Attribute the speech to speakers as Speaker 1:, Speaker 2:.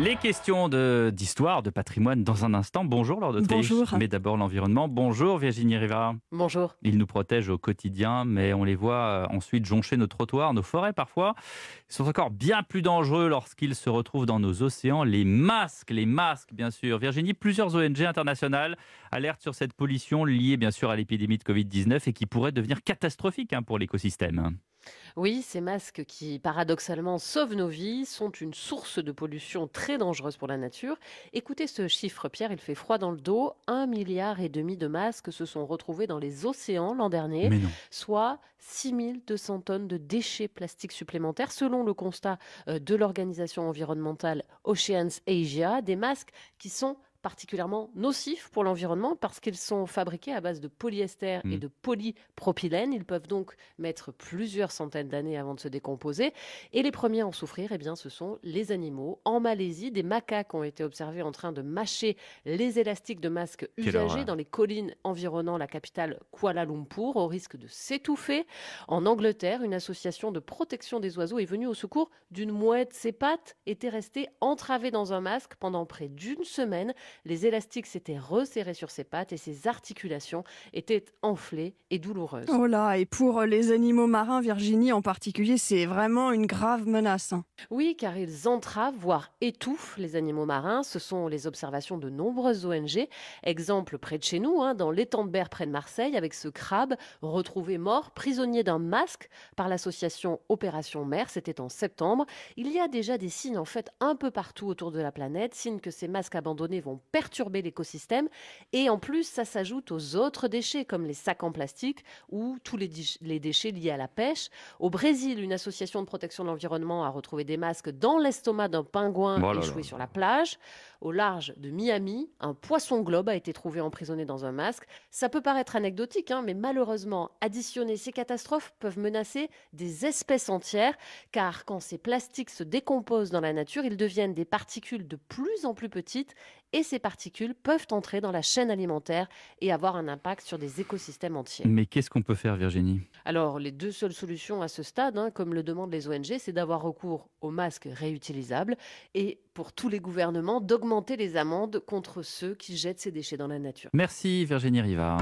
Speaker 1: Les questions de- d'histoire, de, patrimoine dans un instant. Bonjour Laure d'Autriche.
Speaker 2: Bonjour.
Speaker 1: Mais d'abord l'environnement. Bonjour Virginie Rivard.
Speaker 2: Bonjour.
Speaker 1: Ils nous protègent au quotidien, mais on les voit euh, ensuite joncher nos trottoirs, nos forêts parfois. Ils sont encore bien plus dangereux lorsqu'ils se retrouvent dans nos océans. Les masques, les masques bien sûr. Virginie, plusieurs ONG internationales alertent sur cette pollution liée bien sûr à l'épidémie de Covid-19 et qui pourrait devenir catastrophique hein, pour l'écosystème.
Speaker 2: Oui, ces masques qui, paradoxalement, sauvent nos vies, sont une source de pollution très dangereuse pour la nature. Écoutez ce chiffre, Pierre, il fait froid dans le dos. Un milliard et demi de masques se sont retrouvés dans les océans l'an dernier,
Speaker 1: Mais non.
Speaker 2: soit 6200 tonnes de déchets plastiques supplémentaires, selon le constat euh, de l'organisation environnementale Oceans Asia, des masques qui sont particulièrement nocifs pour l'environnement parce qu'ils sont fabriqués à base de polyester et
Speaker 1: Mm.
Speaker 2: de polypropylène. Ils peuvent donc mettre plusieurs centaines d'années avant de se décomposer. Et les premiers à en souffrir, eh bien, ce sont les animaux. En Malaisie, des macaques ont été observés en train de mâcher les élastiques de masques usagés dans les collines environnant la capitale Kuala Lumpur au risque de s'étouffer. En Angleterre, une association de protection des oiseaux est venue au secours d'une mouette. Ses pattes étaient restées entravées dans un masque pendant près d'une semaine. Les élastiques s'étaient resserrés sur ses pattes et ses articulations étaient enflées et douloureuses.
Speaker 3: Oh là, et pour les animaux marins, Virginie en particulier, c'est vraiment une grave menace. hein.
Speaker 2: Oui, car ils entravent, voire étouffent les animaux marins. Ce sont les observations de nombreuses ONG. Exemple près de chez nous, hein, dans l'étang de Berre près de Marseille, avec ce crabe retrouvé mort, prisonnier d'un masque par l'association Opération Mer. C'était en septembre. Il y a déjà des signes en fait un peu partout autour de la planète, signes que ces masques abandonnés vont perturber l'écosystème. Et en plus, ça s'ajoute aux autres déchets comme les sacs en plastique ou tous les, déchets liés à la pêche. Au Brésil, une association de protection de l'environnement a retrouvé des masques dans l'estomac d'un pingouin
Speaker 1: Oh là
Speaker 2: échoué
Speaker 1: là.
Speaker 2: sur la plage. Au large de Miami, un poisson globe a été trouvé emprisonné dans un masque. Ça peut paraître anecdotique, hein, mais malheureusement, additionner ces catastrophes peuvent menacer des espèces entières, car quand ces plastiques se décomposent dans la nature, ils deviennent des particules de plus en plus petites, et ces particules peuvent entrer dans la chaîne alimentaire et avoir un impact sur des écosystèmes entiers.
Speaker 1: Mais qu'est-ce qu'on peut faire Virginie?
Speaker 2: Alors, les deux seules solutions à ce stade, hein, comme le demandent les ONG, c'est d'avoir recours aux masques réutilisables et pour tous les gouvernements d'augmenter les amendes contre ceux qui jettent ces déchets dans la nature.
Speaker 1: Merci Virginie Rivard.